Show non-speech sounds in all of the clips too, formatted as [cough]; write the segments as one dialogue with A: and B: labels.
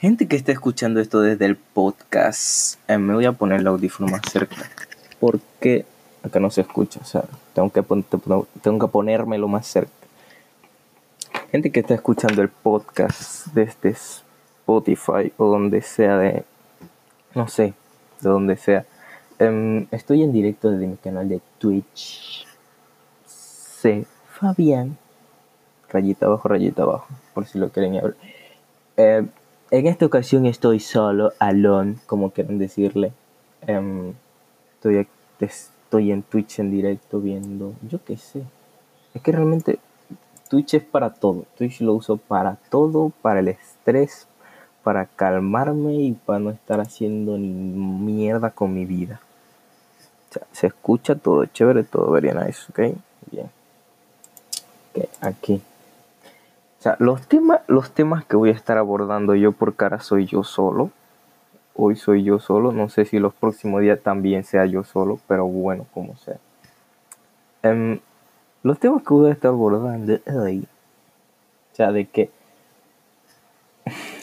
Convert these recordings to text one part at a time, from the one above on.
A: Gente que está escuchando esto desde el podcast, eh, me voy a poner el audífono más cerca. Porque acá no se escucha, o sea, tengo que, tengo que ponérmelo más cerca. Gente que está escuchando el podcast desde Spotify o donde sea de, no sé, de donde sea. Em, estoy en directo desde mi canal de Twitch. C. Fabián. Rayita abajo, rayita abajo. Por si lo quieren ver. Eh, en esta ocasión estoy solo, alone, como quieran decirle. Em, estoy, estoy en Twitch en directo viendo, yo qué sé. Es que realmente Twitch es para todo. Twitch lo uso para todo, para el estrés, para calmarme y para no estar haciendo ni mierda con mi vida. se escucha todo chévere, todo very nice, ¿ok? Bien. Ok, aquí. Los temas, los temas que voy a estar abordando yo por cara soy yo solo. Hoy soy yo solo. No sé si los próximos días también sea yo solo, pero bueno, como sea. Em, los temas que voy a estar abordando hoy. O sea, de que.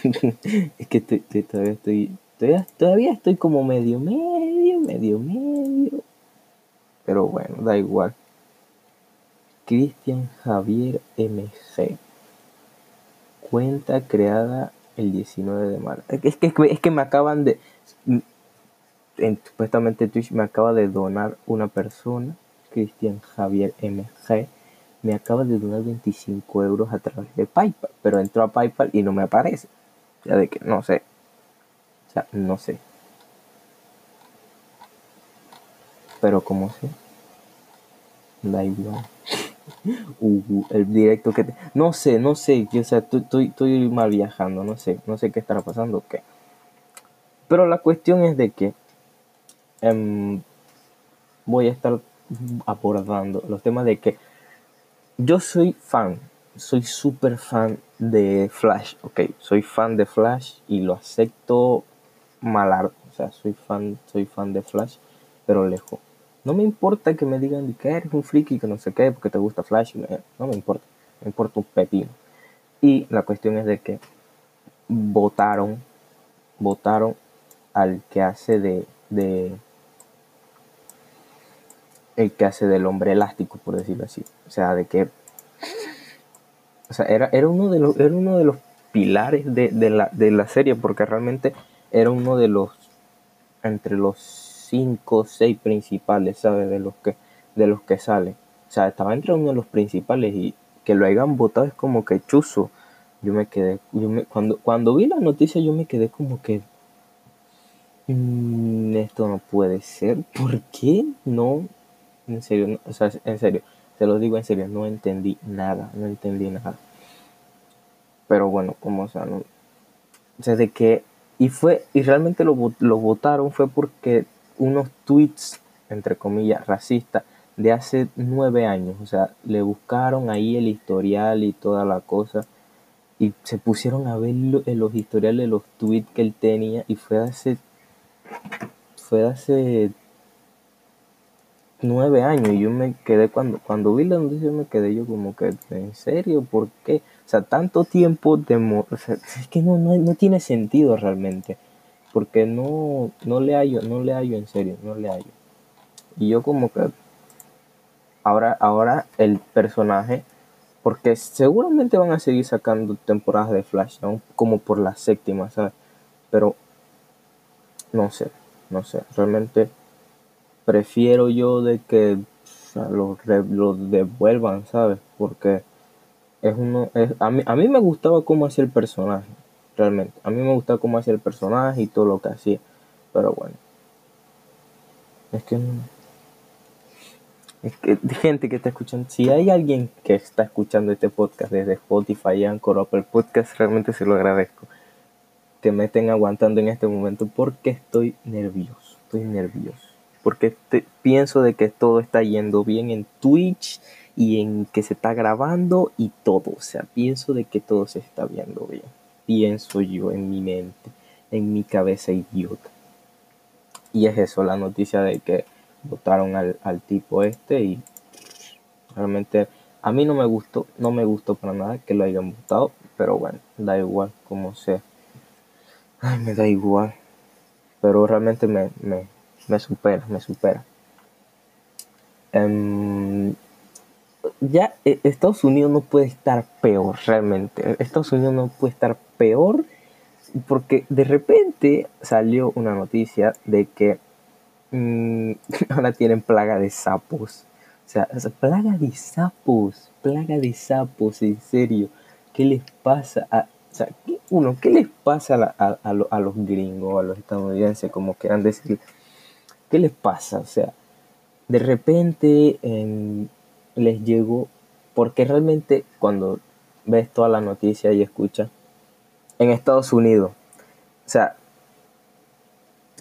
A: [laughs] es que todavía estoy. Todavía, todavía estoy como medio, medio, medio, medio. Pero bueno, da igual. Cristian Javier MC cuenta creada el 19 de marzo. Es que, es que me acaban de... En, supuestamente Twitch me acaba de donar una persona, Cristian Javier MG, me acaba de donar 25 euros a través de PayPal, pero entró a PayPal y no me aparece. Ya de que no sé. O sea, no sé. Pero como sé. Da igual. Uh, el directo que no sé no sé o sea estoy, estoy mal viajando no sé no sé qué estará pasando qué pero la cuestión es de que em, voy a estar abordando los temas de que yo soy fan soy súper fan de Flash ok soy fan de Flash y lo acepto malar o sea soy fan soy fan de Flash pero lejos no me importa que me digan que eres un friki, que no sé qué, porque te gusta Flash. No me importa. Me importa un pepino. Y la cuestión es de que votaron, votaron al que hace de, de el que hace del hombre elástico, por decirlo así. O sea, de que. O sea, era, era, uno, de los, era uno de los pilares de, de, la, de la serie, porque realmente era uno de los. Entre los cinco seis principales, ¿sabes? De los que, de los que salen. O sea, estaba entre uno de los principales y que lo hayan votado es como que chuzo. Yo me quedé, yo me, cuando, cuando vi la noticia yo me quedé como que mm, esto no puede ser. ¿Por qué? No, en serio, o sea, en serio, te lo digo en serio, no entendí nada, no entendí nada. Pero bueno, como sea, no, o sea, de que y fue y realmente lo, lo votaron fue porque unos tweets, entre comillas, racistas de hace nueve años. O sea, le buscaron ahí el historial y toda la cosa. Y se pusieron a ver en los historiales de los tweets que él tenía. Y fue hace. Fue hace nueve años. Y yo me quedé cuando, cuando vi la noticia, me quedé yo como que, ¿en serio? ¿Por qué? O sea, tanto tiempo de. O sea, es que no, no, no tiene sentido realmente porque no, no le hallo, no le hallo en serio, no le hallo. Y yo como que ahora, ahora el personaje, porque seguramente van a seguir sacando temporadas de Flash, como por la séptima, ¿sabes? Pero no sé, no sé, realmente prefiero yo de que los lo devuelvan, ¿sabes? Porque es uno, es, a, mí, a mí me gustaba cómo hacía el personaje realmente. A mí me gusta cómo hacía el personaje y todo lo que hacía, pero bueno. Es que es que gente que está escuchando, si hay alguien que está escuchando este podcast desde Spotify, Anchor, Apple Podcast, realmente se lo agradezco. Que me estén aguantando en este momento porque estoy nervioso, estoy nervioso. Porque pienso de que todo está yendo bien en Twitch y en que se está grabando y todo. O sea, pienso de que todo se está viendo bien pienso yo en mi mente, en mi cabeza idiota. Y es eso, la noticia de que votaron al, tipo este y realmente a mí no me gustó, no me gustó para nada que lo hayan votado, pero bueno, da igual como sea. Ay, me da igual. Pero realmente me, me, me supera, me supera. Em, ya eh, Estados Unidos no puede estar peor realmente. Estados Unidos no puede estar peor porque de repente salió una noticia de que mm, [laughs] ahora tienen plaga de sapos. O sea, plaga de sapos, plaga de sapos, en serio. ¿Qué les pasa a, o sea, uno, qué les pasa a, a, los gringos, a los estadounidenses, como quieran decir? ¿Qué les pasa? O sea, de repente em, les llegó, porque realmente cuando ves toda la noticia y escuchas, en Estados Unidos, o sea,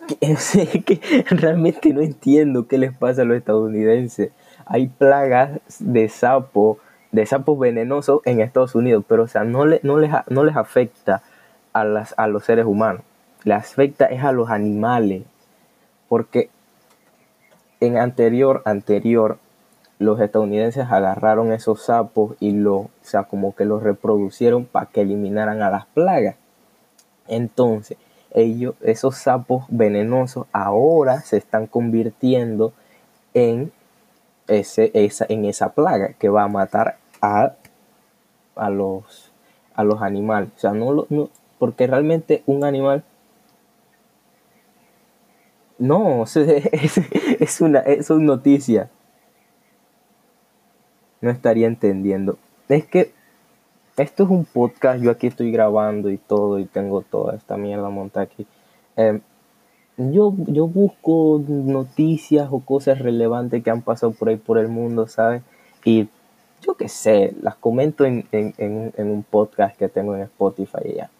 A: [laughs] que, realmente no entiendo qué les pasa a los estadounidenses. Hay plagas de sapo de sapos venenosos en Estados Unidos, pero o sea, no, le, no, les, no les afecta a, las, a los seres humanos, les afecta es a los animales, porque en anterior, anterior, los estadounidenses agarraron esos sapos y lo, o sea, como que los reproducieron para que eliminaran a las plagas. Entonces, ellos, esos sapos venenosos ahora se están convirtiendo en, ese, esa, en esa plaga que va a matar a, los, a los animales. O sea, no, no porque realmente un animal no, [laughs] es, una, es una noticia. No estaría entendiendo. Es que esto es un podcast, yo aquí estoy grabando y todo, y tengo toda esta mierda montada aquí. Em, yo, yo busco noticias o cosas relevantes que han pasado por ahí por el mundo, ¿sabes? Y yo qué sé, las comento en, un podcast que tengo en Spotify ya.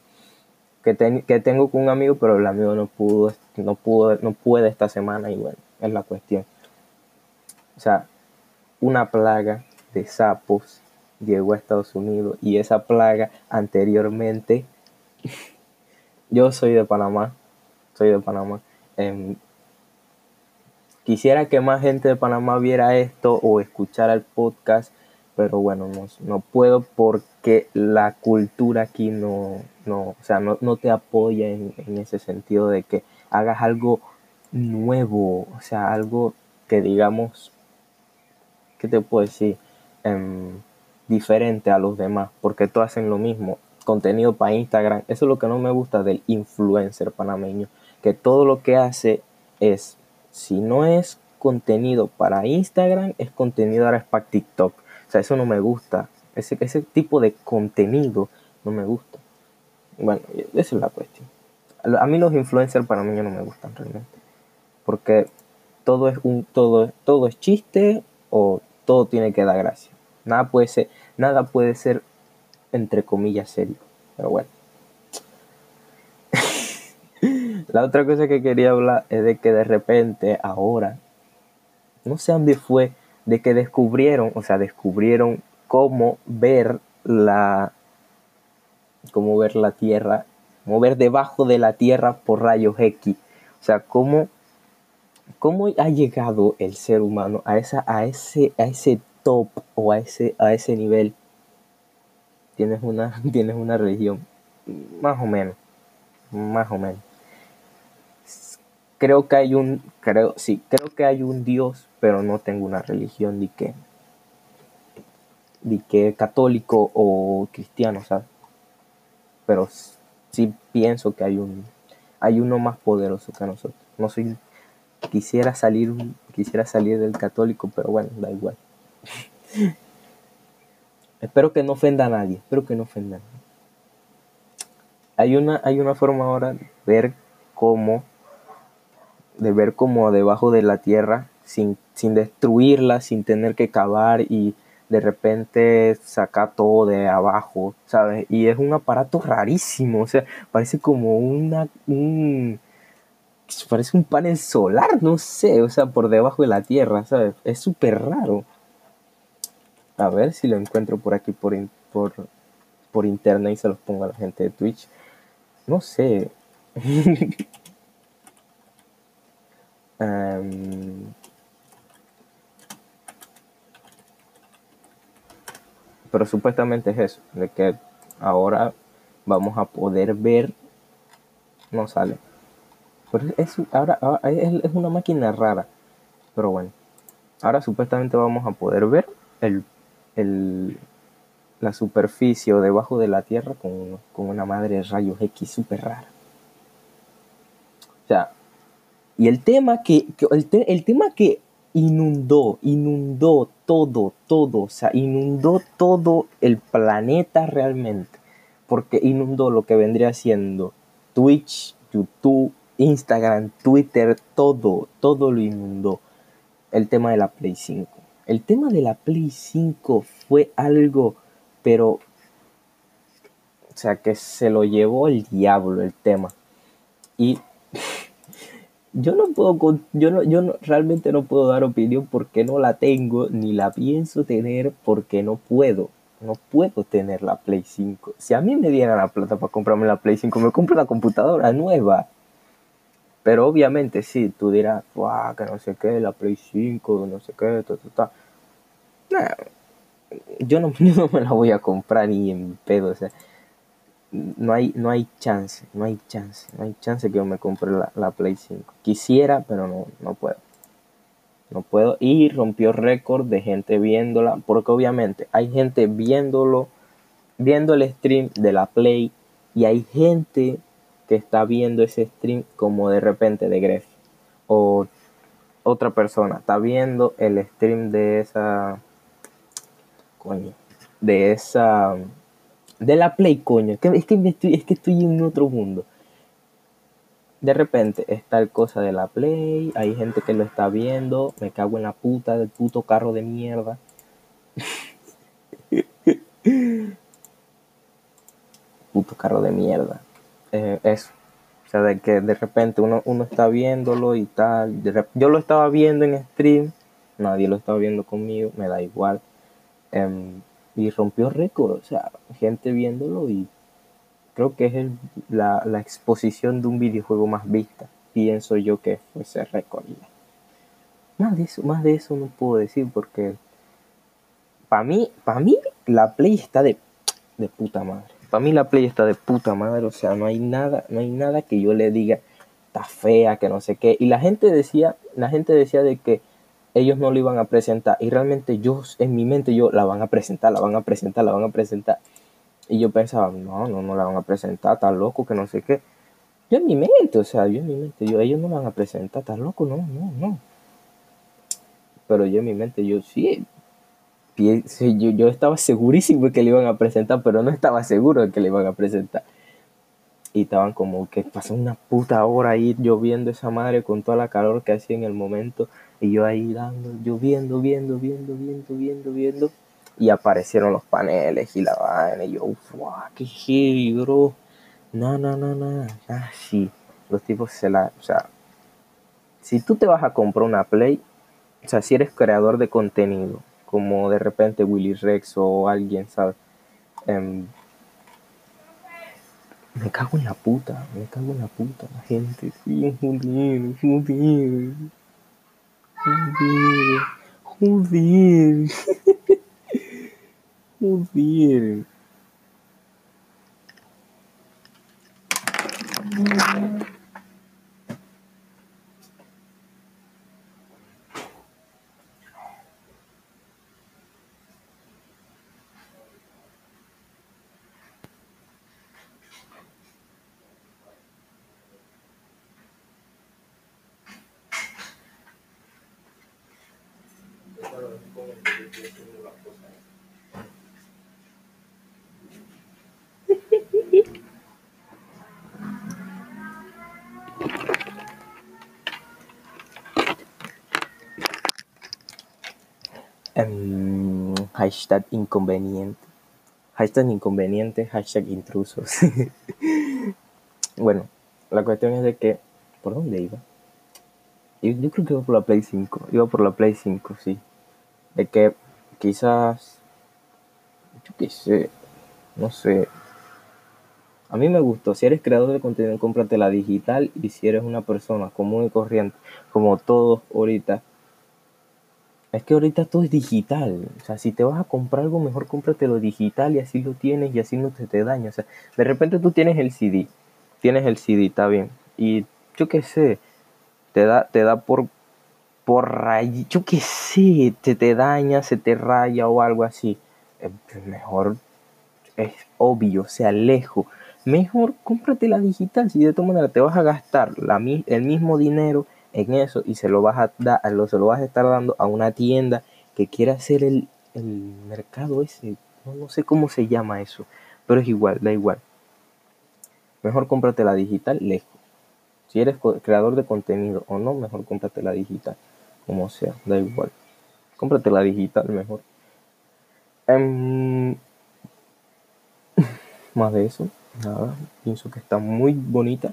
A: Que, que tengo con un amigo, pero el amigo no pudo, no pudo, no puede esta semana y bueno, es la cuestión. O sea, una plaga de sapos llegó a Estados Unidos y esa plaga anteriormente, [laughs] yo soy de Panamá, soy de Panamá. Em, quisiera que más gente de Panamá viera esto o escuchara el podcast pero bueno, no, no puedo porque la cultura aquí no, no, o sea, no, no te apoya en, ese sentido de que hagas algo nuevo, o sea, algo que digamos, ¿qué te puedo decir? Em, diferente a los demás, porque todos hacen lo mismo, contenido para Instagram, eso es lo que no me gusta del influencer panameño, que todo lo que hace es, si no es contenido para Instagram, es contenido ahora es para TikTok sea, eso no me gusta. Ese, ese tipo de contenido no me gusta. Bueno, esa es la cuestión. A mí los influencers para mí no me gustan realmente. Porque todo es un todo todo es chiste o todo tiene que dar gracia. Nada puede ser nada puede ser entre comillas serio. Pero bueno. [laughs] la otra cosa que quería hablar es de que de repente ahora no sé dónde fue de que descubrieron, o sea, descubrieron cómo ver la, cómo ver la Tierra, cómo ver debajo de la Tierra por rayos X. O sea, cómo, cómo ha llegado el ser humano a, esa, a, ese, a ese top o a ese, a ese nivel. Tienes una, [laughs] tienes una religión, más o menos, más o menos creo que hay un, creo, sí, creo que hay un Dios, pero no tengo una religión de que, de que católico o cristiano, ¿sabes? Pero sí pienso que hay un, hay uno más poderoso que nosotros. No soy, quisiera salir, quisiera salir del católico, pero bueno, da igual. Espero que no ofenda a nadie, espero que no ofenda. Hay una, hay una forma ahora de ver cómo de ver como debajo de la tierra sin, sin destruirla, sin tener que cavar y de repente sacar todo de abajo, ¿sabes? Y es un aparato rarísimo, o sea, parece como una, un, parece un panel solar, no sé, o sea, por debajo de la tierra, ¿sabes? Es súper raro. A ver si lo encuentro por aquí por, por, por internet y se los pongo a la gente de Twitch. No sé. [laughs] Pero supuestamente es eso, de que ahora vamos a poder ver no sale. Pero es, ahora, es, una máquina rara. Pero bueno. Ahora supuestamente vamos a poder ver el, el, la superficie o debajo de la Tierra con, con una madre de rayos X súper rara. O sea, y el tema que, el, el, tema que inundó, inundó todo, todo, o sea, inundó todo el planeta realmente, porque inundó lo que vendría siendo Twitch, YouTube, Instagram, Twitter, todo, todo lo inundó. El tema de la Play 5. El tema de la Play 5 fue algo, pero, o sea, que se lo llevó el diablo el tema. Y [laughs] yo no puedo, yo no, yo no, realmente no puedo dar opinión porque no la tengo, ni la pienso tener porque no puedo. No puedo tener la Play 5. Si a mí me dieran la plata para comprarme la Play 5, me compro la computadora nueva. Pero obviamente sí, tú dirás, Wow, que no sé qué, la Play 5, no sé qué, ta, ta, yo, no, [laughs] yo no me la voy a comprar ni en pedo. O sea, no hay, no hay chance, no hay chance, no hay chance que yo me compre la, Play 5. Quisiera, pero no, no puedo. No puedo. Y rompió récord de gente viéndola, porque obviamente hay gente viéndolo, viendo el stream de la Play, y hay gente que está viendo ese stream como de repente de Gref. O otra persona está viendo el stream de esa. Coño. De esa de la Play, coño. Es que, es que, estoy, es que estoy en otro mundo. De repente está el cosa de la Play. Hay gente que lo está viendo. Me cago en la puta del puto carro de mierda. [laughs] puto carro de mierda. Eh, eso. O sea, de que de repente uno, uno está viéndolo y tal. yo lo estaba viendo en stream. Nadie lo estaba viendo conmigo. Me da igual. Em, y rompió récord, o sea, gente viéndolo y creo que es la, exposición de un videojuego más vista, pienso yo que fue ese récord. Más de eso, más de eso no puedo decir porque para mí, para mí la Play está de, de puta madre. Para mí la Play está de puta madre, o sea, no hay nada, no hay nada que yo le diga está fea, que no sé qué. Y la gente decía, la gente decía de que ellos no lo iban a presentar. Y realmente yo, en mi mente, yo la van a presentar, la van a presentar, la van a presentar. Y yo pensaba, no, no, no la van a presentar, está loco, que no sé qué. Yo en mi mente, o sea, yo en mi mente, yo, ellos no la van a presentar, está loco, no, no, no. Pero yo en mi mente, yo sí, yo, yo estaba segurísimo de que le iban a presentar, pero no estaba seguro de que le iban a presentar. Y estaban como que pasó una puta hora ahí lloviendo esa madre con toda la calor que hacía en el momento. Y yo ahí dando, lloviendo, viendo, viendo, viendo, viendo, viendo. Y aparecieron los paneles y la vaina. Y yo, wow, qué heavy, bro. No, no, no, no. Ah, sí. Los tipos se la. O sea, si tú te vas a comprar una Play, o sea, si eres creador de contenido, como de repente Willy Rex o alguien, ¿sabes? Em, me cago en la puta, me cago en la puta, la gente. Sí, joder, joder. Joder, joder. [laughs] joder. Um, hashtag inconveniente. Hashtag inconveniente, hashtag intrusos. [laughs] bueno, la cuestión es de que. ¿Por dónde iba? Yo, yo creo que iba por la Play 5. Iba por la Play 5, sí de que quizás, yo qué sé, no sé. A mí me gustó, si eres creador de contenido, cómprate la digital y si eres una persona común y corriente, como todos ahorita, es que ahorita todo es digital. O sea, si te vas a comprar algo, mejor cómpratelo digital y así lo tienes y así no te, te daña. O sea, de repente tú tienes el CD tienes el CD, está bien. Y yo qué sé, te da, te da por, por ray, yo qué sé, te, te daña, se te raya o algo así. Eh, mejor es obvio, o sea, lejos. Mejor cómprate la digital si de todas maneras te vas a gastar la, el mismo dinero en eso y se lo vas a dar, se lo vas a estar dando a una tienda que quiera hacer el, el mercado ese, no, no, sé cómo se llama eso, pero es igual, da igual. Mejor cómprate la digital lejos. Si eres creador de contenido o no, mejor cómprate la digital, como sea, da igual. Cómprate la digital mejor. Um, [laughs] más de eso, nada, pienso que está muy bonita,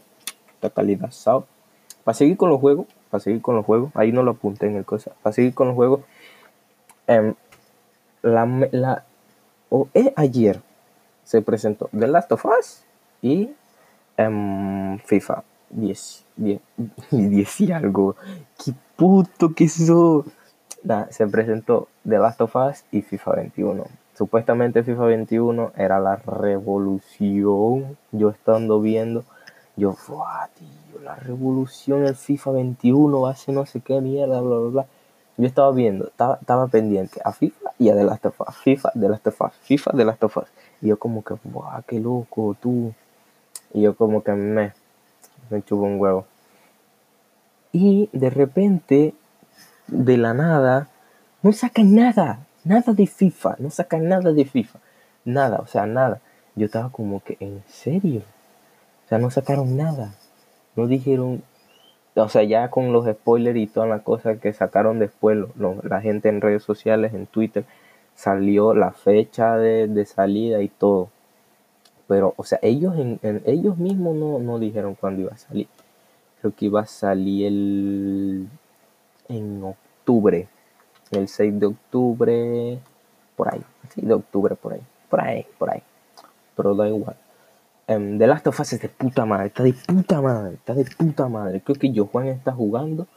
A: la calidad SAO. Para seguir con los juegos, para seguir con los juegos, ahí no lo apunté en el cosa, para seguir con los juegos, um, la, la o eh, ayer se presentó The Last of Us y um, FIFA 10, 10, 10 y algo. ¿Qué puto que eso? se presentó The Last of Us y FIFA 21. Supuestamente FIFA 21 era la revolución. Yo estando viendo, yo, tío, la revolución, el FIFA 21 va a ser no sé qué mierda, bla, bla, bla. Yo estaba viendo, estaba, estaba pendiente a FIFA y a The Last of Us. FIFA, The Last of FIFA, The Last of. Y yo como que, ¡buah, qué loco, tú! Y yo como que me, me chupo un huevo. Y de repente, de la nada, no sacan nada, nada de FIFA, no sacan nada de FIFA, nada, o sea, nada. Yo estaba como que, ¿en serio? O sea, no sacaron nada. No dijeron, o sea, ya con los spoilers y todas las cosas que sacaron después la gente en redes sociales, en Twitter, salió la fecha de, de salida y todo. Pero, o sea, ellos, en, ellos mismos no, no, dijeron cuándo iba a salir. Creo que iba a salir el, en octubre. El 6 de octubre, por ahí. 6 de octubre, por ahí. Por ahí, por ahí. Pero da igual. Um, The Last of Us es de puta madre. Está de puta madre. Está de puta madre. Creo que yo está jugando.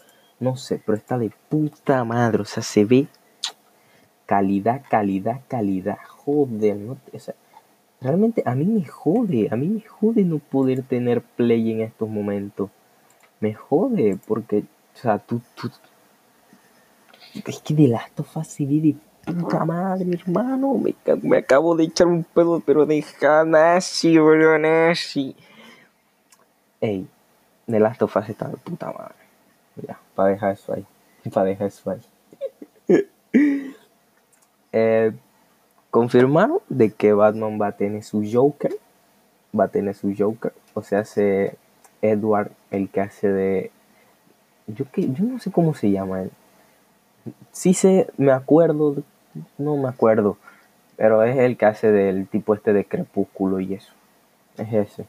A: No sé, pero está de puta madre. O sea, se ve calidad, calidad, calidad. Joder, no, o sea, realmente a mí me jode, a mí me jode no poder tener play en estos momentos. Me jode porque, o sea, tú, tú es que de Last of Us se de puta madre, hermano. Me, me, acabo de echar un pedo, pero de Hanasi, bro, Nashi. Ey, de Last of está de puta madre. Ya, para dejar eso ahí. [laughs] Para dejar eso ahí. [laughs] eh, confirmaron de que Batman va a tener su Joker. Va a tener su Joker. O sea, hace Edward, el que hace de. Yo, que, yo no sé cómo se llama él. Sí sé, me acuerdo. No me acuerdo. Pero es el que hace del tipo este de crepúsculo y eso. Es ese.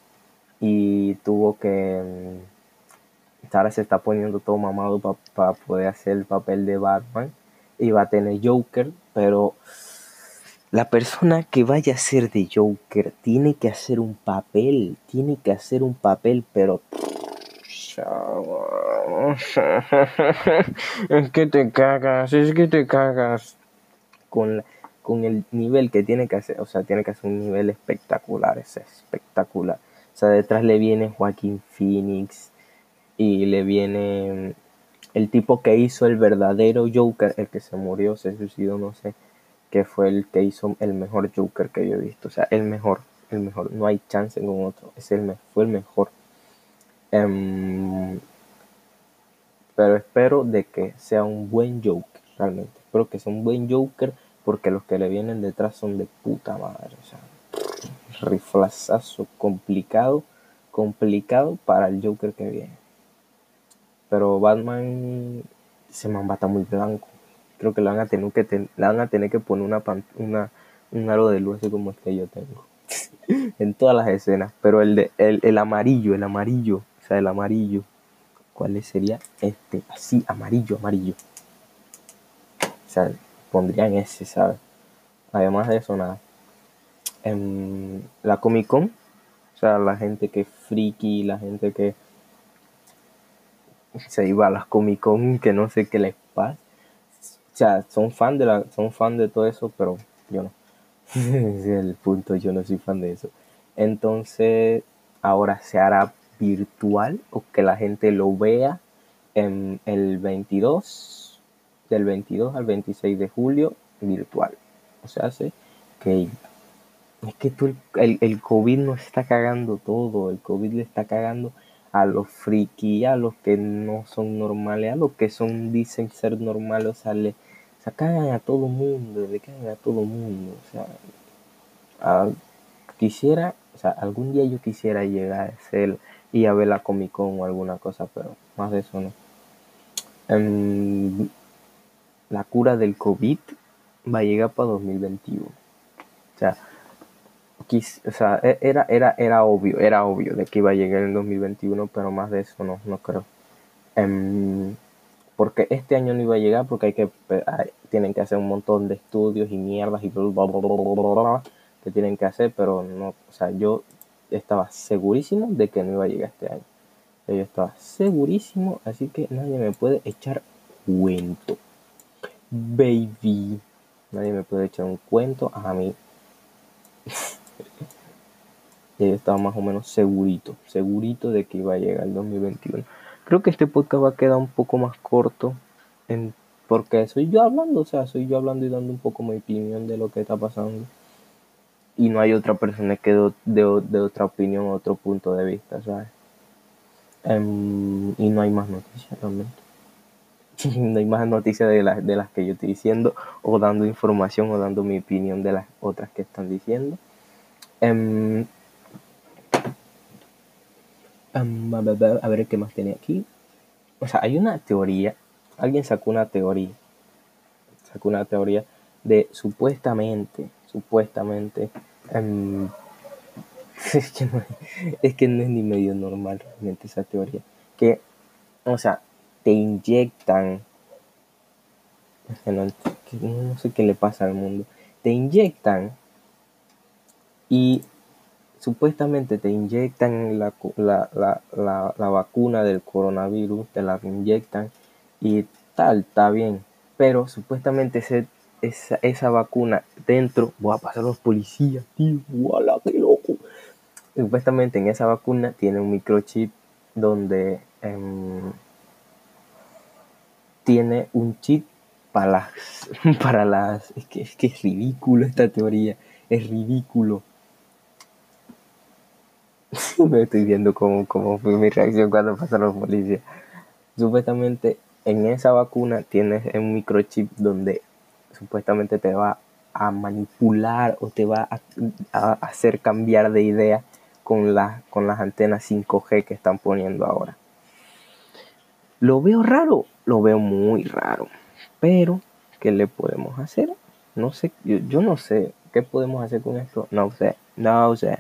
A: Y tuvo que. Mm, ahora se está poniendo todo mamado para poder hacer el papel de Batman. Y va a tener Joker, pero la persona que vaya a ser de Joker tiene que hacer un papel, tiene que hacer un papel, pero... [laughs] Es que te cagas, es que te cagas. Con, con el nivel que tiene que hacer, o sea, tiene que hacer un nivel espectacular, es espectacular. O sea, detrás le viene Joaquín Phoenix y le viene el tipo que hizo el verdadero Joker, el que se murió, se suicidó, no sé que fue el que hizo el mejor Joker que yo he visto. O sea, el mejor, el mejor. No hay chance con otro. Es el, fue el mejor. Em, pero espero de que sea un buen Joker, realmente. Espero que sea un buen Joker porque los que le vienen detrás son de puta madre. O sea, riflazazo complicado, complicado para el Joker que viene. Pero Batman se mambata muy blanco creo que le van a tener que, van a tener que poner una, una, un aro de luz como el que yo tengo. [laughs] en todas las escenas. Pero el, de, el, amarillo, el amarillo, o sea, el amarillo. ¿Cuál sería? Este, así, amarillo, amarillo. O sea, pondrían ese, ¿sabes? Además de eso, nada. En la Comic Con, o sea, la gente que es friki, la gente que se iba a las Comic Con, que no sé qué les pasa o sea, son fan de la, son fan de todo eso, pero yo no. es [laughs] el punto, yo no soy fan de eso. Entonces, ahora se hará virtual o que la gente lo vea en el 22, del 22 al 26 de julio virtual. O sea, hace que es que tú, el, el COVID no está cagando todo, el COVID le está cagando a los friki, a los que no son normales, a los que son, dicen ser normales, o sea, le, cagan a todo mundo, le cagan a todo mundo, o sea, quisiera, o sea, algún día yo quisiera llegar a ser y a ver la Comic Con o alguna cosa, pero más de eso no. Em, la cura del COVID va a llegar para 2021. O sea, o sea, e, era, era, era obvio, era obvio de que iba a llegar en 2021, pero más de eso no, no creo. Em, porque este año no iba a llegar porque hay que tienen que hacer un montón de estudios y mierdas y bla, bla, bla, que tienen que hacer, pero no, o sea, yo estaba segurísimo de que no iba a llegar este año. Yo estaba segurísimo, así que nadie me puede echar cuento. Baby. Nadie me puede echar un cuento a mí. [laughs] yo estaba más o menos segurito, segurito de que iba a llegar el 2021. Creo que este podcast va a quedar un poco más corto en, porque soy yo hablando, o sea, soy yo hablando y dando un poco mi opinión de lo que está pasando. Y no hay otra persona que de, otra opinión, otro punto de vista, ¿sabes? Em, y no hay más noticias realmente. [laughs] no hay más noticias de, las de las que yo estoy diciendo o dando información o dando mi opinión de las otras que están diciendo. Em, a ver qué más tiene aquí. O sea, hay una teoría. Alguien sacó una teoría. Sacó una teoría de supuestamente, supuestamente. Em, [laughs] es, que no, es que no es ni medio normal realmente esa teoría. Que, o sea, te inyectan. no, no sé qué le pasa al mundo. Te inyectan y supuestamente te inyectan la, la, vacuna del coronavirus, te la inyectan y tal, está bien. Pero supuestamente esa, esa vacuna dentro, voy a pasar a los policías, tío, ¡Wala, qué loco! Supuestamente en esa vacuna tiene un microchip donde em, tiene un chip para las, [laughs] para las, es que, es que es ridículo esta teoría, es ridículo [laughs] me estoy viendo cómo, fue mi reacción cuando pasaron los policías. Supuestamente en esa vacuna tienes un microchip donde supuestamente te va a manipular o te va a, hacer cambiar de idea con, con las antenas 5G que están poniendo ahora. Lo veo raro, lo veo muy raro. Pero, ¿qué le podemos hacer? No sé, yo, no sé. ¿Qué podemos hacer con esto? No sé, no sé.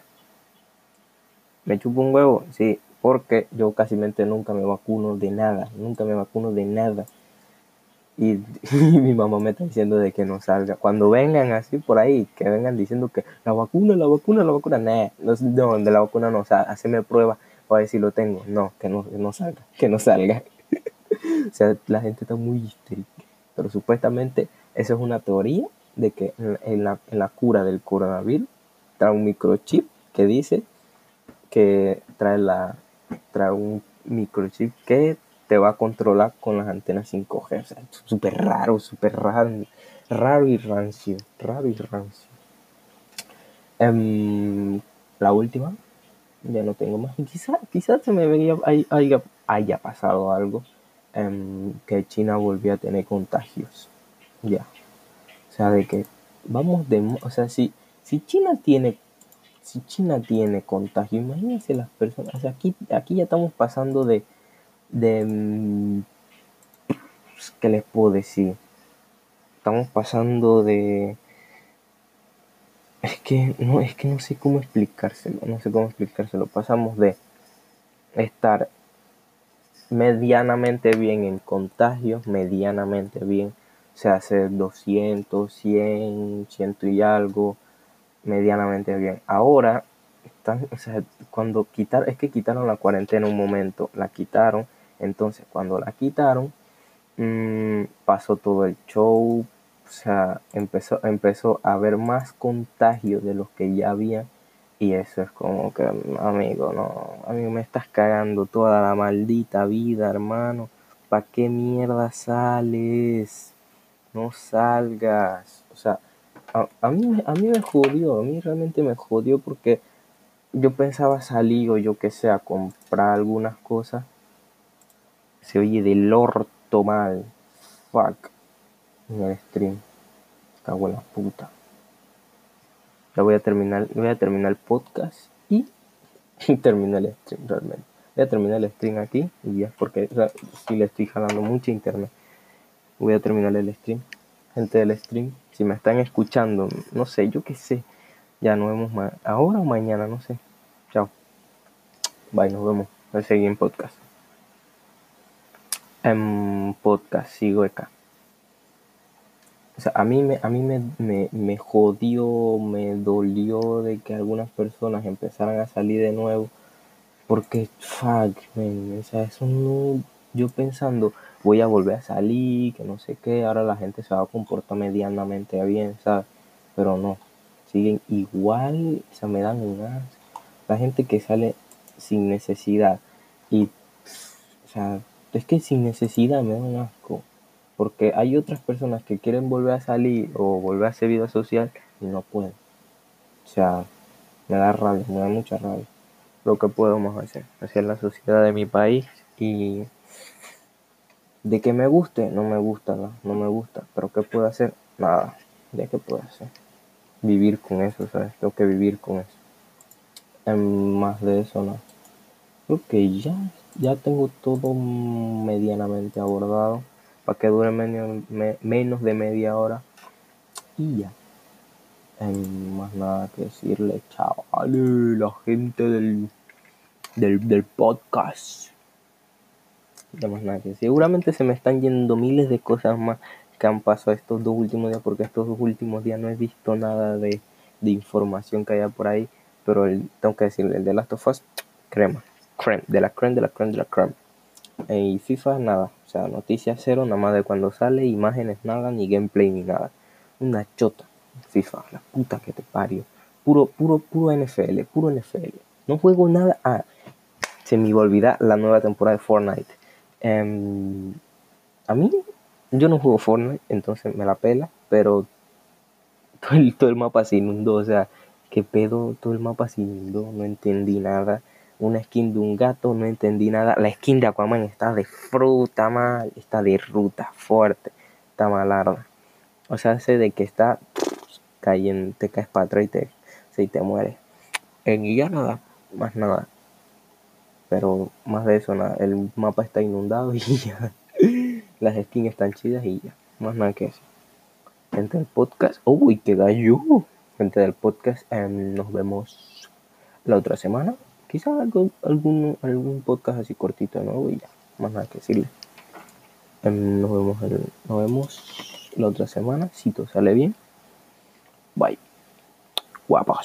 A: ¿Me chupo un huevo? Sí, porque yo casi nunca me vacuno de nada, nunca me vacuno de nada. [laughs] Y, mi mamá me está diciendo de que no salga. Cuando vengan así por ahí, que vengan diciendo que la vacuna, la vacuna, la vacuna, nah, no, no de la vacuna no, o sea, haceme prueba para ver si lo tengo. No, que no, que no salga, que no salga. [laughs] o sea, la gente está muy histérica. Pero supuestamente esa es una teoría de que en la, en la cura del coronavirus trae un microchip que dice que trae, la, trae un microchip que te va a controlar con las antenas 5G. O sea, súper raro, súper raro, raro y rancio, raro y rancio. Em, la última, ya no tengo más. Quizás quizá se me veía, haya, haya pasado algo, em, que China volvió a tener contagios. Ya. O sea, de que vamos de... O sea, si, si China tiene si China tiene contagio, imagínense las personas. aquí, aquí ya estamos pasando de. de mm, ¿Qué les puedo decir? Estamos pasando de. Es que no, es que no sé cómo explicárselo. No sé cómo explicárselo. Pasamos de estar medianamente bien en contagios, medianamente bien. O sea, hacer 200, 100, ciento y algo medianamente bien. Ahora, están, cuando quitaron, es que quitaron la cuarentena un momento, la quitaron, entonces cuando la quitaron, mm, pasó todo el show, o sea, empezó, empezó a haber más contagios de los que ya había Y eso es como que, amigo, no, amigo, me estás cagando toda la maldita vida, hermano. ¿Para qué mierda sales? No salgas. O sea, a, a, mí, a mí me jodió, a mí realmente me jodió porque yo pensaba salir o yo que sé, a comprar algunas cosas. Se oye del orto mal. Fuck. En el stream. Cago en la puta. Ya voy a terminar, voy a terminar el podcast y, [laughs] termino el stream realmente. Voy a terminar el stream aquí y ya, porque si le estoy jalando mucho internet. Voy a terminar el stream. Gente del stream, si me están escuchando, no sé, yo qué sé. Ya nos vemos más. Ahora o mañana, no sé. Chao. Bye, nos vemos. El siguiente podcast. En podcast sigo acá. O sea, a mí, me, a mí me, me, me jodió, me dolió de que algunas personas empezaran a salir de nuevo. Porque, fuck, man, o sea, eso no. Yo pensando, voy a volver a salir, que no sé qué, ahora la gente se va a comportar medianamente bien, ¿sabes? Pero no, siguen igual, o sea, me dan un La gente que sale sin necesidad y, o sea, es que sin necesidad me da un asco. Porque hay otras personas que quieren volver a salir o volver a hacer vida social y no pueden. O sea, me da rabia, me da mucha rabia. Lo que podemos hacer, hacer la sociedad de mi país y de que me guste, no me gusta, no, no me gusta. Pero ¿qué puedo hacer? Nada. ¿De qué puedo hacer? Vivir con eso, ¿sabes? Tengo que vivir con eso. En más de eso, no. Creo que ya, ya tengo todo medianamente abordado para que dure menos de media hora y ya. más nada que decirle, chao a la gente del, del, del podcast. No más nada que. Seguramente se me están yendo miles de cosas más que han pasado estos dos últimos días, porque estos dos últimos días no he visto nada de, de información que haya por ahí. Pero tengo que decirle, el de Last of Us, crema. Creme, de la creme, de la creme, de la creme. Y FIFA, nada. O sea, noticias cero, nada más de cuando sale, imágenes nada, ni gameplay ni nada. Una chota. FIFA, la puta que te parió. Puro, puro, puro NFL, puro NFL. No juego nada. Ah, se me iba a olvidar la nueva temporada de Fortnite. Em, a mí, yo no juego Fortnite, entonces me la pela, pero [laughs] todo el, todo el mapa se inundó. O sea, qué pedo, todo el mapa se inundó, no entendí nada una skin de un gato, no entendí nada. La skin de Aquaman está de fruta mal, está de ruta fuerte, está malarda. O sea, hace de que está cayendo, te caes para atrás y te, si te mueres. En ya nada, más nada. Pero más de eso nada, el mapa está inundado [laughs] y ya. Las skins están chidas y ya, más nada que eso. Gente del podcast, uy, qué gallo. Gente del podcast, em, nos vemos la otra semana quizá algo, algún, algún podcast así cortito, ¿no? Y ya, más nada que decirle. Em, nos, vemos nos vemos la otra semana, si todo sale bien. Bye. Guapos.